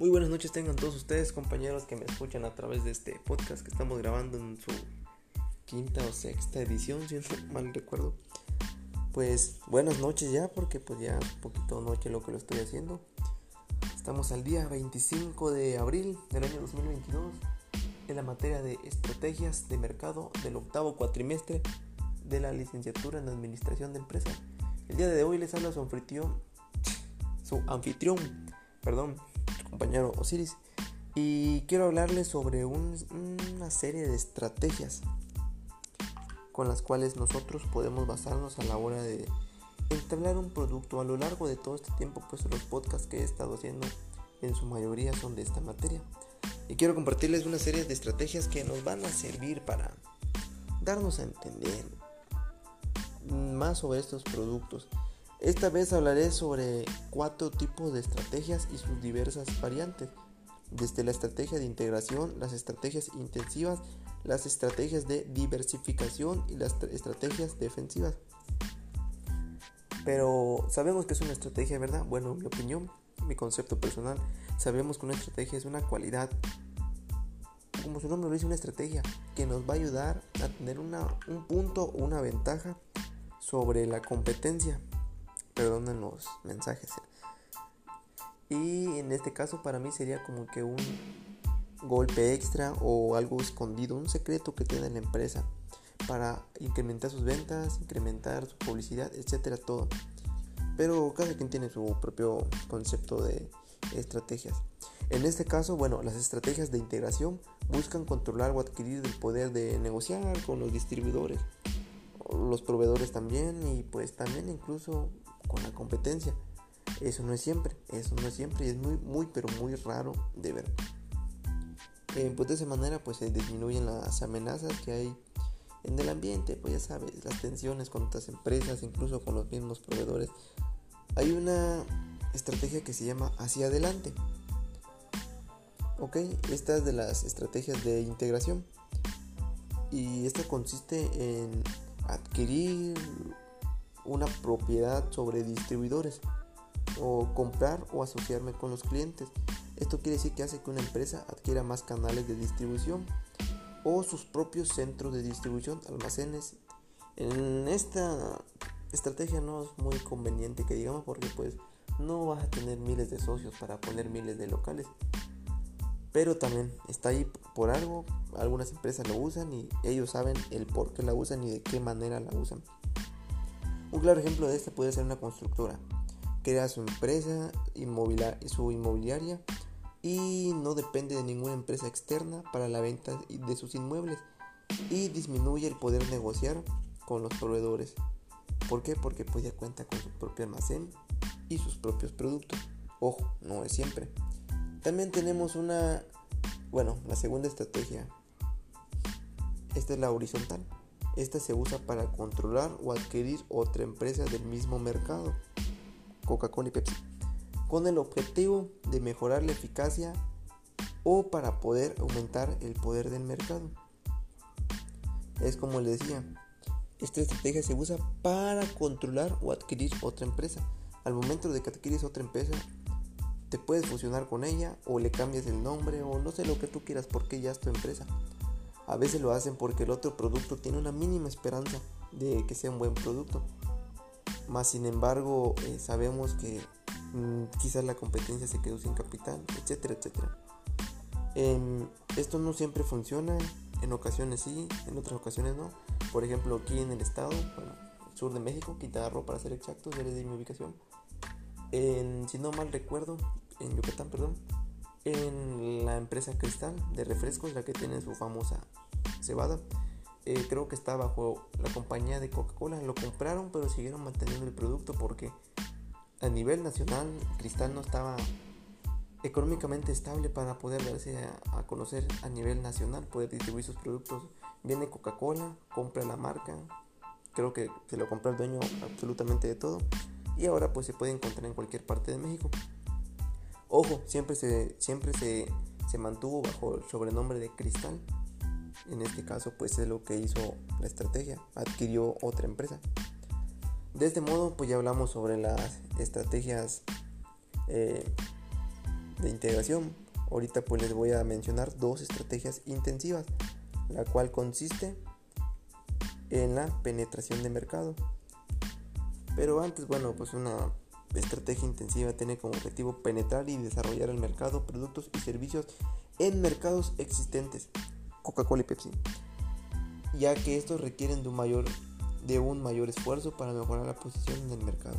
Muy buenas noches tengan todos ustedes compañeros que me escuchan a través de este podcast que estamos grabando en su quinta o sexta edición, si no mal recuerdo. Pues buenas noches ya porque pues ya poquito noche lo que lo estoy haciendo. Estamos al día 25 de abril del año 2022 en la materia de estrategias de mercado del octavo cuatrimestre de la licenciatura en administración de empresas. El día de hoy les habla su anfitrión, su anfitrión, perdón, compañero Osiris. Y quiero hablarles sobre una serie de estrategias con las cuales nosotros podemos basarnos a la hora de entablar un producto. A lo largo de todo este tiempo, pues los podcasts que he estado haciendo en su mayoría son de esta materia. Y quiero compartirles una serie de estrategias que nos van a servir para darnos a entender más sobre estos productos esta vez hablaré sobre cuatro tipos de estrategias y sus diversas variantes, desde la estrategia de integración, las estrategias intensivas, las estrategias de diversificación y las estrategias defensivas. Pero sabemos que es una estrategia, ¿verdad? Bueno, mi opinión, mi concepto personal, sabemos que una estrategia es una cualidad, como su nombre lo dice, una estrategia que nos va a ayudar a tener un punto o una ventaja sobre la competencia perdonen los mensajes. Y en este caso para mí sería como que un golpe extra o algo escondido, un secreto que tiene la empresa para incrementar sus ventas, incrementar su publicidad, etcétera, todo. Pero cada quien tiene su propio concepto de estrategias. En este caso, bueno, las estrategias de integración buscan controlar o adquirir el poder de negociar con los distribuidores, los proveedores también y pues también incluso con la competencia. Eso no es siempre, eso no es siempre y es muy, muy, pero muy raro de ver. Pues de esa manera pues se disminuyen las amenazas que hay en el ambiente, pues ya sabes, las tensiones con otras empresas, incluso con los mismos proveedores. Hay una estrategia que se llama hacia adelante. Ok, esta es de las estrategias de integración. Y esta consiste en adquirir una propiedad sobre distribuidores o comprar o asociarme con los clientes. Esto quiere decir que hace que una empresa adquiera más canales de distribución o sus propios centros de distribución, almacenes. En esta estrategia no es muy conveniente que digamos porque pues no vas a tener miles de socios para poner miles de locales. Pero también está ahí por algo, algunas empresas lo usan y ellos saben el por qué la usan y de qué manera la usan. Un claro ejemplo de este puede ser una constructora. Crea su empresa su inmobiliaria y no depende de ninguna empresa externa para la venta de sus inmuebles y disminuye el poder negociar con los proveedores. ¿Por qué? Porque pues ya cuenta con su propio almacén y sus propios productos. Ojo, no es siempre. También tenemos una, bueno, la segunda estrategia. Esta es la horizontal. Esta se usa para controlar o adquirir otra empresa del mismo mercado, Coca-Cola y Pepsi, con el objetivo de mejorar la eficacia o para poder aumentar el poder del mercado. Es como les decía, esta estrategia se usa para controlar o adquirir otra empresa. Al momento de que adquieres otra empresa, te puedes fusionar con ella o le cambias el nombre o no sé lo que tú quieras porque ya es tu empresa. A veces lo hacen porque el otro producto tiene una mínima esperanza de que sea un buen producto. Más sin embargo, eh, sabemos que mm, quizás la competencia se quedó sin capital, etcétera, etcétera. Em, esto no siempre funciona, en ocasiones sí, en otras ocasiones no. Por ejemplo, aquí en el estado, bueno, sur de México, Quintana para ser exactos, les di mi ubicación. En, si no mal recuerdo, en Yucatán, perdón, en la empresa Cristal de refrescos, la que tiene su famosa cebada. Eh, creo que está bajo la compañía de Coca-Cola. Lo compraron, pero siguieron manteniendo el producto porque a nivel nacional Cristal no estaba económicamente estable para poder darse a, conocer a nivel nacional, poder distribuir sus productos. Viene Coca-Cola, compra la marca, creo que se lo compró el dueño absolutamente de todo y ahora pues se puede encontrar en cualquier parte de México. Ojo, siempre se, siempre se, se mantuvo bajo el sobrenombre de Cristal. En este caso, pues es lo que hizo la estrategia, adquirió otra empresa. De este modo, pues ya hablamos sobre las estrategias eh, de integración. Ahorita pues les voy a mencionar dos estrategias intensivas, la cual consiste en la penetración de mercado. Pero antes, bueno, pues una estrategia intensiva tiene como objetivo penetrar y desarrollar el mercado, productos y servicios en mercados existentes, Coca-Cola y Pepsi, ya que estos requieren de un mayor, de un mayor esfuerzo para mejorar la posición en el mercado.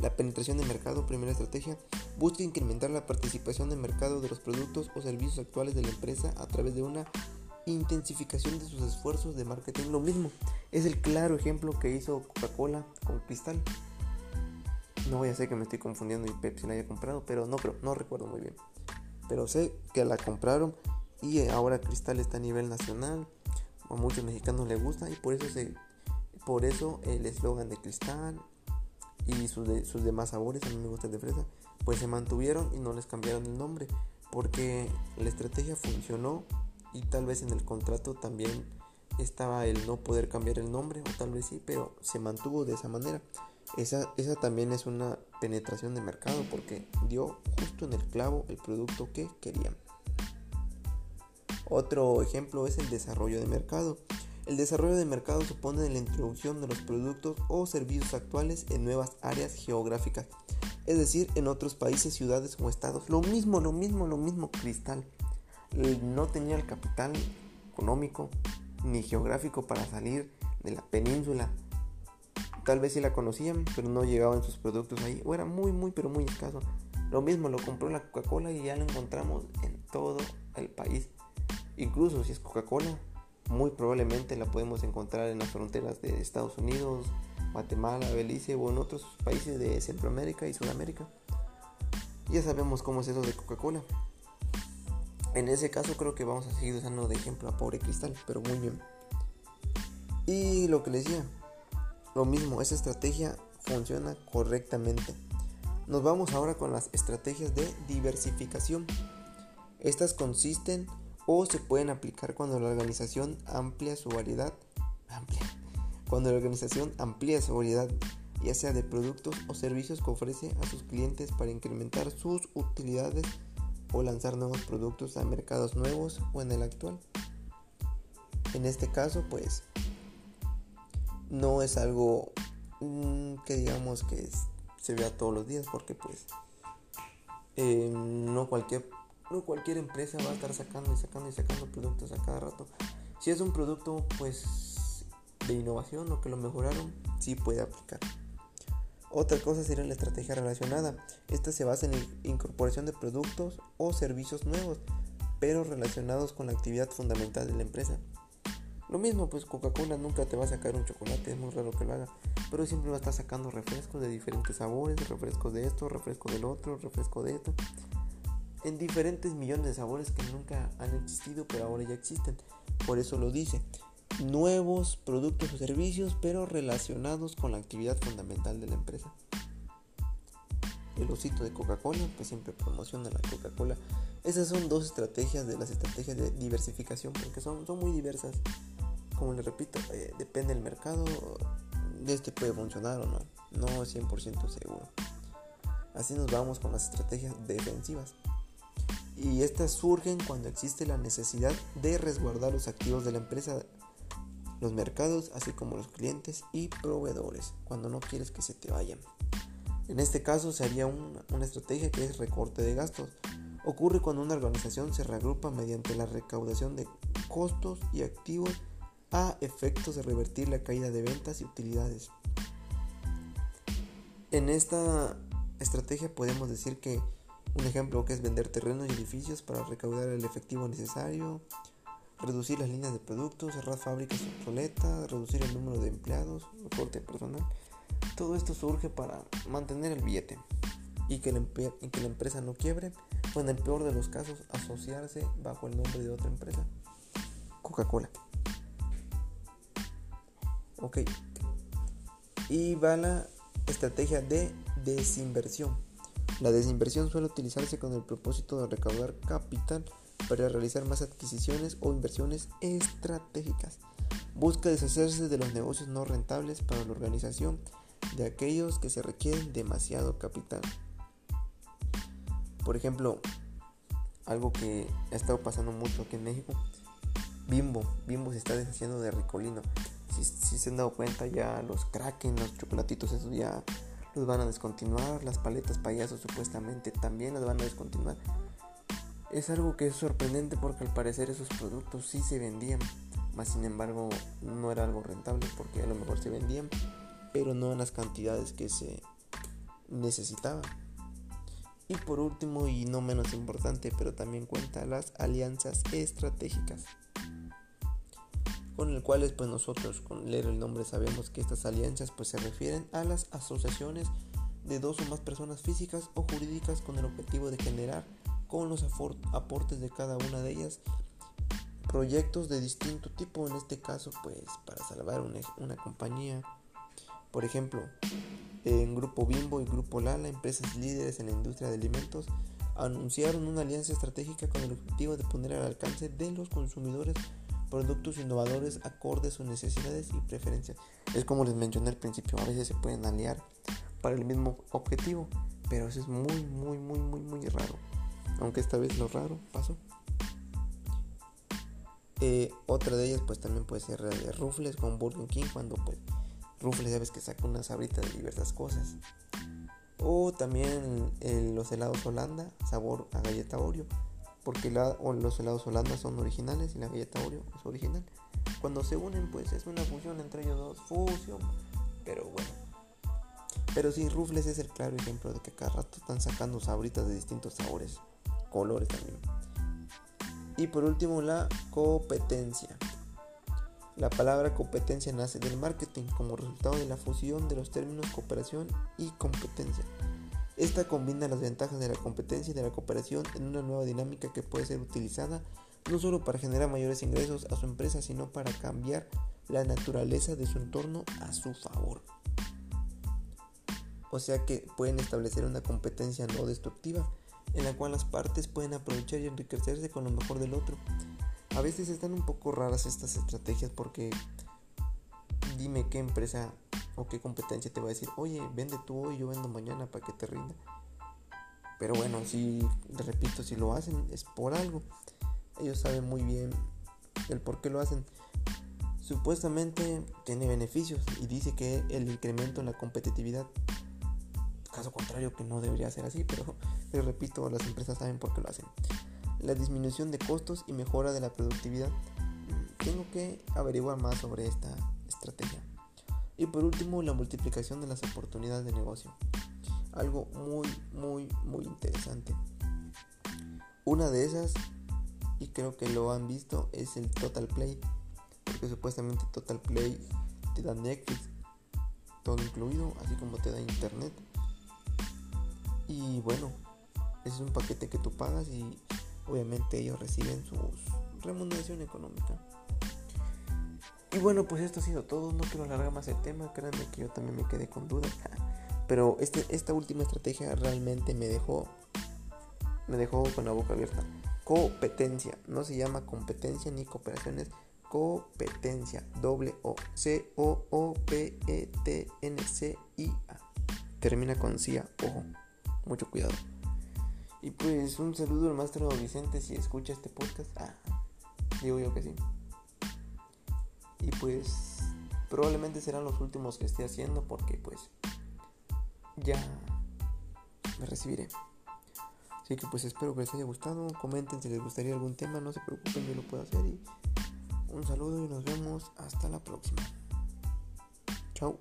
La penetración de mercado, primera estrategia, busca incrementar la participación de mercado de los productos o servicios actuales de la empresa a través de una intensificación de sus esfuerzos de marketing. Lo mismo, es el claro ejemplo que hizo Coca-Cola con Cristal. No voy a ser que me estoy confundiendo y Pepsi la haya comprado, pero no creo, no recuerdo muy bien. Pero sé que la compraron y ahora Cristal está a nivel nacional. A muchos mexicanos les gusta y por eso se por eso el eslogan de Cristal y sus, sus demás sabores, a mí me gusta el de fresa, pues se mantuvieron y no les cambiaron el nombre porque la estrategia funcionó y tal vez en el contrato también estaba el no poder cambiar el nombre o tal vez sí, pero se mantuvo de esa manera. Esa, esa también es una penetración de mercado porque dio justo en el clavo el producto que querían. Otro ejemplo es el desarrollo de mercado. El desarrollo de mercado supone la introducción de los productos o servicios actuales en nuevas áreas geográficas, es decir, en otros países, ciudades o estados. Lo mismo, lo mismo, lo mismo, Cristal. No tenía el capital económico ni geográfico para salir de la península. Tal vez sí la conocían, pero no llegaban sus productos ahí, o era muy, muy, pero muy escaso. Lo mismo lo compró la Coca-Cola y ya lo encontramos en todo el país. Incluso si es Coca-Cola, muy probablemente la podemos encontrar en las fronteras de Estados Unidos, Guatemala, Belice o en otros países de Centroamérica y Sudamérica. Ya sabemos cómo es eso de Coca-Cola. En ese caso creo que vamos a seguir usando de ejemplo a Pobre Cristal, pero muy bien. Y lo que les decía, lo mismo, esa estrategia funciona correctamente. Nos vamos ahora con las estrategias de diversificación. Estas consisten o se pueden aplicar cuando la organización amplia su variedad, amplia, cuando la organización amplía su variedad, ya sea de productos o servicios que ofrece a sus clientes para incrementar sus utilidades o lanzar nuevos productos a mercados nuevos o en el actual. En este caso, pues no es algo mm, que digamos que se vea todos los días porque pues eh, no cualquier no cualquier empresa va a estar sacando y sacando y sacando productos a cada rato. Si es un producto pues de innovación o que lo mejoraron, sí puede aplicar. Otra cosa sería la estrategia relacionada. Esta se basa en la incorporación de productos o servicios nuevos, pero relacionados con la actividad fundamental de la empresa. Lo mismo, pues Coca-Cola nunca te va a sacar un chocolate, es muy raro que lo haga, pero siempre va a estar sacando refrescos de diferentes sabores, refrescos de esto, refresco del otro, refresco de esto en diferentes millones de sabores que nunca han existido, pero ahora ya existen. Por eso lo dice. Nuevos productos o servicios, pero relacionados con la actividad fundamental de la empresa. El osito de Coca-Cola, que siempre promociona la Coca-Cola. Esas son dos estrategias de las estrategias de diversificación, porque son, son muy diversas. Como les repito, eh, depende del mercado, de este puede funcionar o no. No es 100% seguro. Así nos vamos con las estrategias defensivas y estas surgen cuando existe la necesidad de resguardar los activos de la empresa, los mercados, así como los clientes y proveedores, cuando no quieres que se te vayan. En este caso sería una, una estrategia que es recorte de gastos. Ocurre cuando una organización se reagrupa mediante la recaudación de costos y activos a efectos de revertir la caída de ventas y utilidades. En esta estrategia podemos decir que un ejemplo que es vender terrenos y edificios para recaudar el efectivo necesario, reducir las líneas de productos, cerrar fábricas obsoletas, reducir el número de empleados, recorte personal. Todo esto surge para mantener el billete y que, la, que la empresa no quiebre o en el peor de los casos asociarse bajo el nombre de otra empresa. Coca-Cola. Ok. Y va la estrategia de desinversión. La desinversión suele utilizarse con el propósito de recaudar capital para realizar más adquisiciones o inversiones estratégicas. Busca deshacerse de los negocios no rentables para la organización de aquellos que se requieren demasiado capital. Por ejemplo, algo que ha estado pasando mucho aquí en México, Bimbo, Bimbo se está deshaciendo de Ricolino. Si, se han dado cuenta ya los Kraken, los chocolatitos, esos ya los van a descontinuar, las paletas payasos supuestamente también las van a descontinuar. Es algo que es sorprendente porque al parecer esos productos sí se vendían, más sin embargo no era algo rentable porque a lo mejor se vendían, pero no en las cantidades que se necesitaban. Y por último y no menos importante, pero también cuenta las alianzas estratégicas con el cuales pues nosotros con leer el nombre sabemos que estas alianzas pues se refieren a las asociaciones de dos o más personas físicas o jurídicas con el objetivo de generar con los aportes de cada una de ellas proyectos de distinto tipo, en este caso pues para salvar una, una compañía. Por ejemplo, en Grupo Bimbo y Grupo Lala, empresas líderes en la industria de alimentos, anunciaron una alianza estratégica con el objetivo de poner al alcance de los consumidores productos innovadores acordes a sus necesidades y preferencias. Es como les mencioné al principio, a veces se pueden aliar para el mismo objetivo, pero eso es muy, muy, muy, muy, muy raro. Aunque esta vez lo raro pasó. Eh, otra de ellas pues también puede ser Rufles con Burger King cuando pues Rufles ya ves que saca una sabrita de diversas cosas. O también los helados Holanda, sabor a galleta Oreo porque los helados Holanda son originales y la galleta Oreo es original. Cuando se unen, pues es una fusión entre ellos dos, fusión, pero bueno. Pero sí, Rufles es el claro ejemplo de que cada rato están sacando sabritas de distintos sabores, colores también. Y por último, la competencia. La palabra competencia nace del marketing como resultado de la fusión de los términos cooperación y competencia. Esta combina las ventajas de la competencia y de la cooperación en una nueva dinámica que puede ser utilizada no solo para generar mayores ingresos a su empresa, sino para cambiar la naturaleza de su entorno a su favor. O sea que pueden establecer una competencia no destructiva, en la cual las partes pueden aprovechar y enriquecerse con lo mejor del otro. A veces están un poco raras estas estrategias porque dime qué empresa o qué competencia te va a decir, oye, vende tú hoy, yo vendo mañana para que te rinda. Pero bueno, si, repito, si lo hacen es por algo. Ellos saben muy bien el por qué lo hacen. Supuestamente tiene beneficios y dice que el incremento en la competitividad. Caso contrario que no debería ser así, pero les repito, las empresas saben por qué lo hacen. La disminución de costos y mejora de la productividad. Tengo que averiguar más sobre esta estrategia. Y por último, la multiplicación de las oportunidades de negocio. Algo muy, muy, muy interesante. Una de esas, y creo que lo han visto, es el Total Play. Porque supuestamente Total Play te da Netflix, todo incluido, así como te da internet. Y bueno, es un paquete que tú pagas y obviamente ellos reciben su remuneración económica. Y bueno, pues esto ha sido todo. No quiero alargar más el tema. Créanme que yo también me quedé con dudas. Pero este, esta última estrategia realmente me dejó, me dejó con la boca abierta. Competencia. No se llama competencia ni cooperaciones. Competencia. Doble O. C-O-O-P-E-T-N-C-I-A. Termina con CIA. Ojo. Mucho cuidado. Y pues un saludo al maestro Vicente si escucha este podcast. Ah, digo yo que sí. Y pues probablemente serán los últimos que esté haciendo porque pues ya me recibiré. Así que pues espero que les haya gustado. Comenten si les gustaría algún tema, no se preocupen, yo lo puedo hacer. Y un saludo y nos vemos hasta la próxima. Chao.